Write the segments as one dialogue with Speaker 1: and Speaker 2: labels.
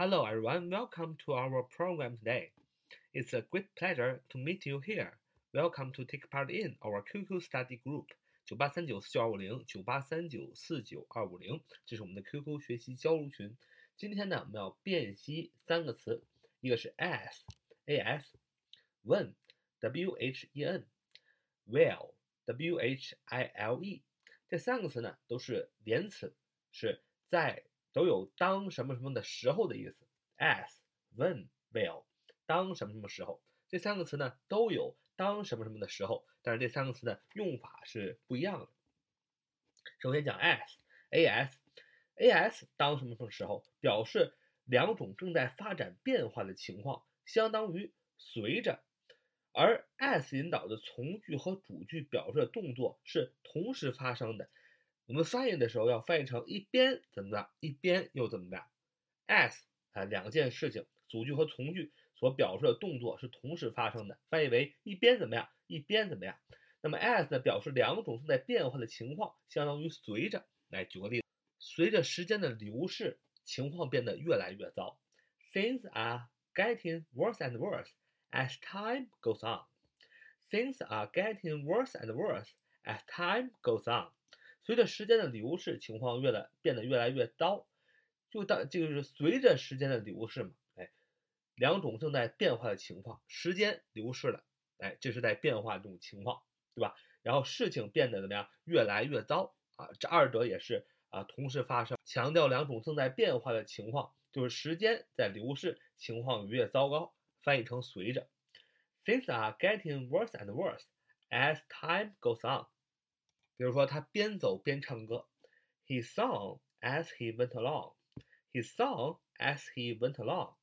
Speaker 1: Hello, everyone. Welcome to our program today. It's a great pleasure to meet you here. Welcome to take part in our QQ study group. 九八三九四九二五零九八三九四九二五零，这是我们的 QQ 学习交流群。今天呢，我们要辨析三个词，一个是 as，a s，when，w h e n，well，w h i l e。这三个词呢，都是连词，是在 都有当什么什么的时候的意思。，as，when，will，当什么什么时候？这三个词呢，都有当什么什么的时候，但是这三个词的用法是不一样的。首先讲 as，a s，a s 当什么什么时候，表示两种正在发展变化的情况，相当于随着。而 as 引导的从句和主句表示的动作是同时发生的。我们翻译的时候要翻译成一边怎么样，一边又怎么样。as 啊，两件事情，主句和从句所表示的动作是同时发生的，翻译为一边怎么样，一边怎么样。那么 as 呢，表示两种正在变化的情况，相当于随着。来举个例子，随着时间的流逝，情况变得越来越糟。Things are getting worse and worse. As time goes on, things are getting worse and worse as time goes on. 随着时间的流逝，情况越来变得越来越糟。就当就是随着时间的流逝嘛，哎，两种正在变化的情况，时间流逝了，哎，这是在变化这种情况，对吧？然后事情变得怎么样？越来越糟啊！这二者也是啊，同时发生，强调两种正在变化的情况，就是时间在流逝，情况越糟糕。翻译成随着，Things are getting worse and worse as time goes on。比如说，他边走边唱歌，He sang as he went along。He sang as he went along。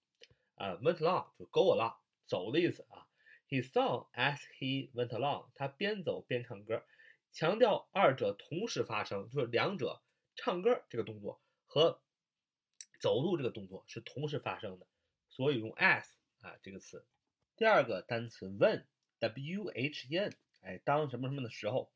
Speaker 1: 啊，went along 就 go along，走的意思啊。He sang as he went along。他边走边唱歌，强调二者同时发生，就是两者唱歌这个动作和走路这个动作是同时发生的，所以用 as。啊，这个词，第二个单词 when，w h e n，哎，当什么什么的时候，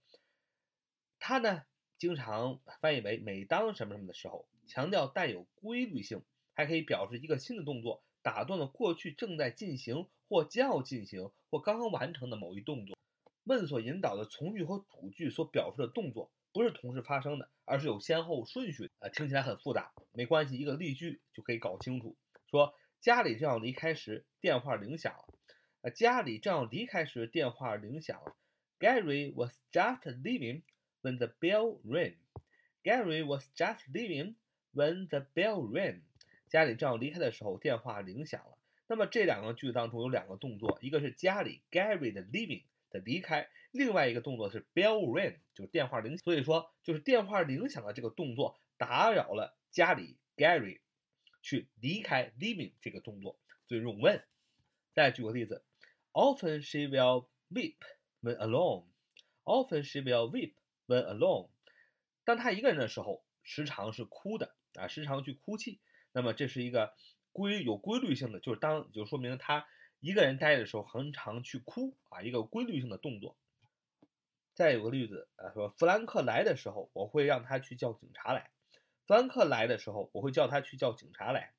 Speaker 1: 它呢经常翻译为每当什么什么的时候，强调带有规律性，还可以表示一个新的动作打断了过去正在进行或将要进行或刚刚完成的某一动作。when 所引导的从句和主句所表示的动作不是同时发生的，而是有先后顺序。啊，听起来很复杂，没关系，一个例句就可以搞清楚。说。家里正要离开时，电话铃响了。呃，家里正要离开时，电话铃响了。Gary was just leaving when the bell rang. Gary was just leaving when the bell rang. 家里正要离开的时候，电话铃响了。那么这两个句子当中有两个动作，一个是家里 Gary 的 leaving 的离开，另外一个动作是 bell ring 就是电话铃。所以说，就是电话铃响的这个动作打扰了家里 Gary。去离开 leaving 这个动作，所以用 when。再举个例子，Often she will weep when alone. Often she will weep when alone. 当他一个人的时候，时常是哭的啊，时常去哭泣。那么这是一个规有规律性的，就是当就说明他一个人待的时候，很常去哭啊，一个规律性的动作。再有个例子啊，说弗兰克来的时候，我会让他去叫警察来。弗兰克来的时候，我会叫他去叫警察来。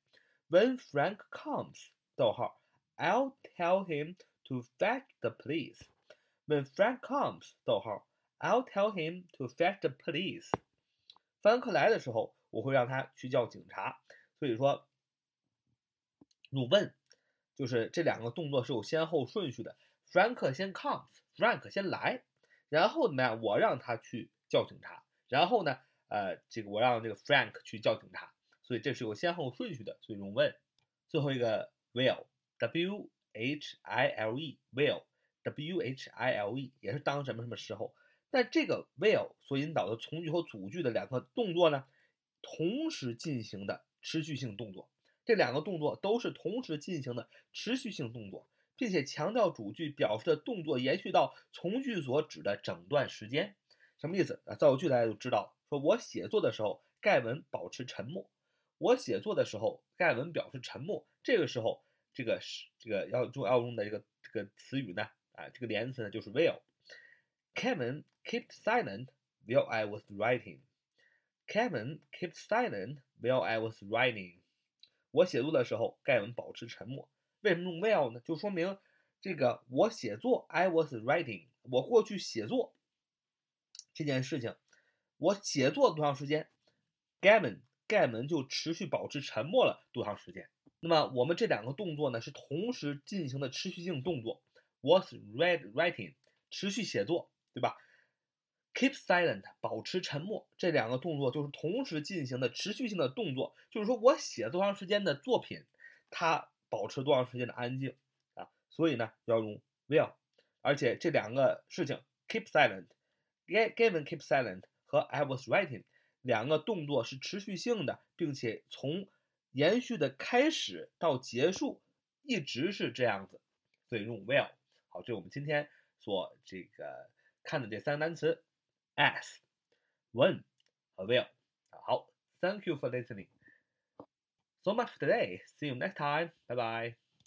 Speaker 1: When Frank comes，逗号，I'll tell him to fetch the police. When Frank comes，逗号，I'll tell him to fetch the police. 弗兰克来的时候，我会让他去叫警察。所以说，用 when 就是这两个动作是有先后顺序的。Frank 先 come，Frank 先来，然后怎么样？我让他去叫警察，然后呢？呃，这个我让这个 Frank 去叫警察，所以这是有先后顺序的，所以用 when。最后一个 will，w h i l e，will，w h i l e 也是当什么什么时候。在这个 will 所引导的从句和主句的两个动作呢，同时进行的持续性动作，这两个动作都是同时进行的持续性动作，并且强调主句表示的动作延续到从句所指的整段时间。什么意思啊？造个句大家就知道。说我写作的时候，盖文保持沉默。我写作的时候，盖文表示沉默。这个时候，这个是这个要用要用的这个这个词语呢，啊，这个连词呢就是 will。Kevin kept silent while I was writing. Kevin kept silent while I was writing. 我写作的时候，盖文保持沉默。为什么用 while 呢？就说明这个我写作，I was writing，我过去写作这件事情，我写作多长时间？Gavin 盖文就持续保持沉默了多长时间？那么我们这两个动作呢是同时进行的持续性动作，was read writing 持续写作，对吧？Keep silent 保持沉默，这两个动作就是同时进行的持续性的动作，就是说我写多长时间的作品，它保持多长时间的安静啊？所以呢要用 will，而且这两个事情 keep silent，given keep silent 和 I was writing 两个动作是持续性的，并且从延续的开始到结束一直是这样子，所以用 will。好，这是我们今天所这个看的这三个单词，as、when 和 will。好，Thank you for listening. So much for today. See you next time. Bye bye.